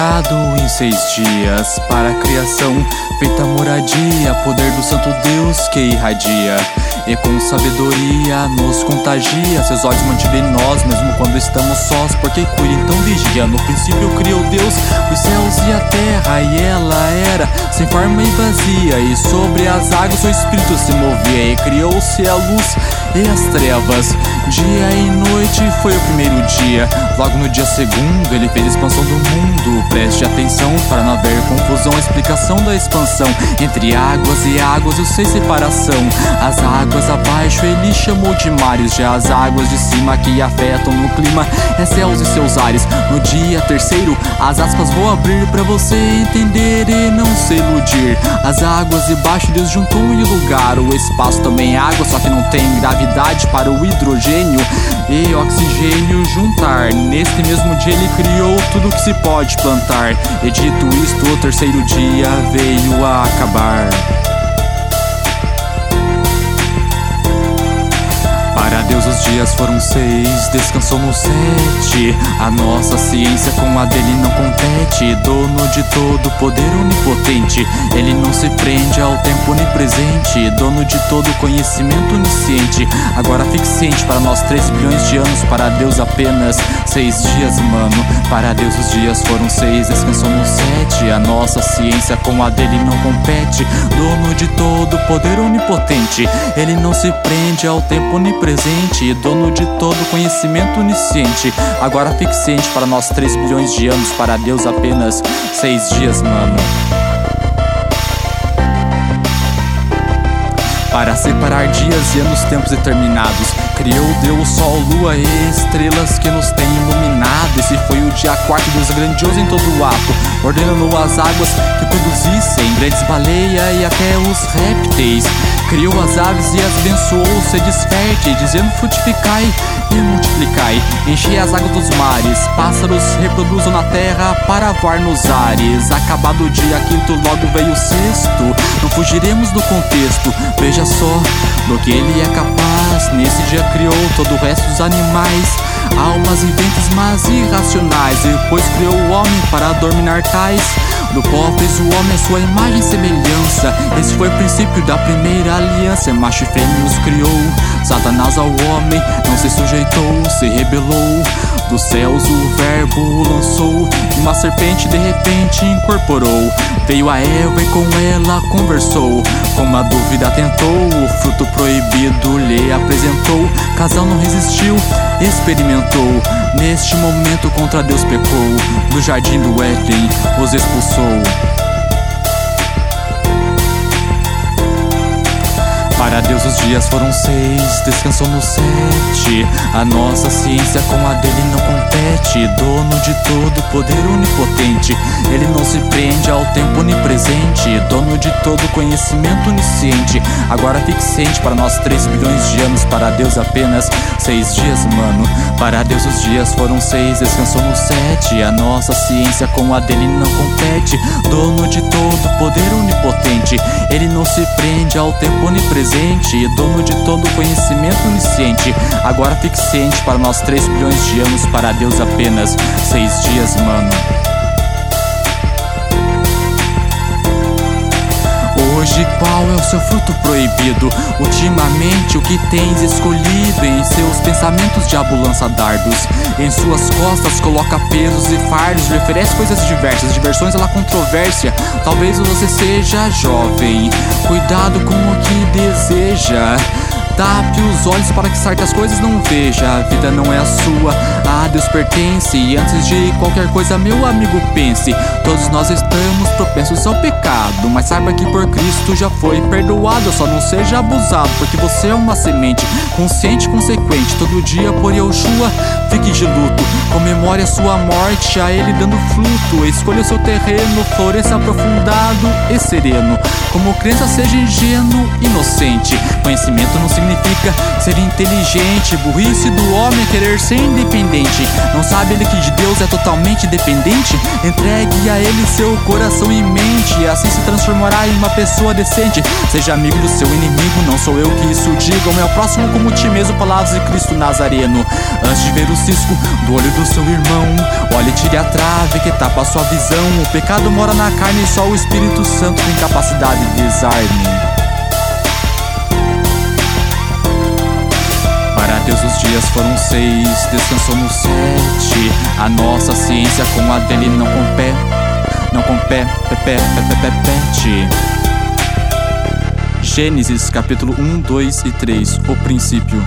criado em seis dias para a criação, feita moradia, poder do Santo Deus que irradia e com sabedoria nos contagia. Seus olhos em nós, mesmo quando estamos sós, porque cuida então vigia. No princípio criou Deus os céus e a terra, e ela era sem forma e vazia, e sobre as águas o Espírito se movia, e criou-se a luz e as trevas. Dia e noite foi o primeiro dia. Logo no dia segundo, ele fez a expansão do mundo. Preste atenção para não haver confusão. A explicação da expansão entre águas e águas, eu sei separação. As águas abaixo ele chamou de mares. Já as águas de cima que afetam no clima é céus e seus ares. No dia terceiro, as aspas vou abrir para você entender e não se iludir. As águas de baixo Deus juntou em lugar. O espaço também é água, só que não tem gravidade para o hidrogênio e oxigênio juntar. Neste mesmo dia ele criou tudo que se pode plantar. E dito isto, o terceiro dia veio a acabar. Deus os dias foram seis, descansou no sete. A nossa ciência com a dele não compete. Dono de todo poder onipotente. Ele não se prende ao tempo onipresente. Dono de todo conhecimento onisciente. Agora fique ciente para nós três bilhões de anos. Para Deus apenas seis dias, mano. Para Deus os dias foram seis, descansou no sete. A nossa ciência com a dele não compete. Dono de todo poder onipotente. Ele não se prende ao tempo onipresente presente, dono de todo conhecimento onisciente. Agora fique ciente para nós 3 bilhões de anos, para Deus apenas 6 dias, mano. Para separar dias e anos, tempos determinados, criou Deus sol, lua e estrelas que nos têm iluminado. Esse foi o dia quarto, Deus grandioso em todo o ato, ordenando as águas que produzissem grandes baleias e até os répteis. Criou as aves e as abençoou, se desferte, dizendo frutificai e multiplicai. Enchei as águas dos mares, pássaros reproduzam na terra para voar nos ares. Acabado o dia quinto, logo veio o sexto. Não fugiremos do contexto, veja só do que ele é capaz. Nesse dia criou todo o resto dos animais, almas viventes mas irracionais. Depois criou o homem para dominar tais. Do pó fez o homem a sua imagem e semelhança. Esse foi o princípio da primeira aliança. Macho e fêmea os criou. Satanás ao homem não se sujeitou, se rebelou. Dos céus o verbo lançou. E uma serpente de repente incorporou. Veio a Eva e com ela conversou. Com uma dúvida tentou, o fruto proibido lhe apresentou. Casal não resistiu, experimentou. Neste momento contra Deus pecou. Do jardim do Éden os expulsou. Para Deus os dias foram seis, descansou no sete. A nossa ciência com a dele não compete. Dono de todo poder onipotente. Ele não se prende ao tempo onipresente. Dono de todo conhecimento onisciente. Agora fique ciente para nós três bilhões de anos. Para Deus apenas seis dias, mano. Para Deus os dias foram seis, descansou no sete. A nossa ciência com a dele não compete. Onipotente. Ele não se prende ao tempo onipresente presente, dono de todo conhecimento onisciente. Agora fique ciente para nós 3 bilhões de anos, para Deus apenas 6 dias, mano. Hoje qual é o seu fruto proibido? Ultimamente o que tens escolhido Em seus pensamentos diabo lança dardos? Em suas costas coloca pesos e fardos Lhe oferece coisas diversas, diversões ela controvérsia. Talvez você seja jovem. Cuidado com o que deseja Tape os olhos para que certas coisas não veja. A vida não é a sua, a Deus pertence. E antes de qualquer coisa, meu amigo, pense: todos nós estamos propensos ao pecado. Mas saiba que por Cristo já foi perdoado. Só não seja abusado, porque você é uma semente consciente e consequente. Todo dia por Yoshua, fique de luto. Comemore a sua morte, a Ele dando fruto. Escolha o seu terreno, floresça aprofundado e sereno. Como crença, seja ingênuo, inocente. Conhecimento não significa ser inteligente. Burrice do homem é querer ser independente. Não sabe ele que de Deus é totalmente dependente? Entregue a ele seu coração e mente. Assim se transformará em uma pessoa decente. Seja amigo do seu inimigo, não sou eu que isso diga. O meu próximo como ti mesmo, palavras de Cristo Nazareno. Antes de ver o cisco do olho do seu irmão. Olhe, tire a trave que tapa sua visão. O pecado mora na carne e só o Espírito Santo tem capacidade de desarme. Dias foram seis, descansou no sete. A nossa ciência com a dele não compete, não compete, pé, Gênesis capítulo 1, 2 e 3 O princípio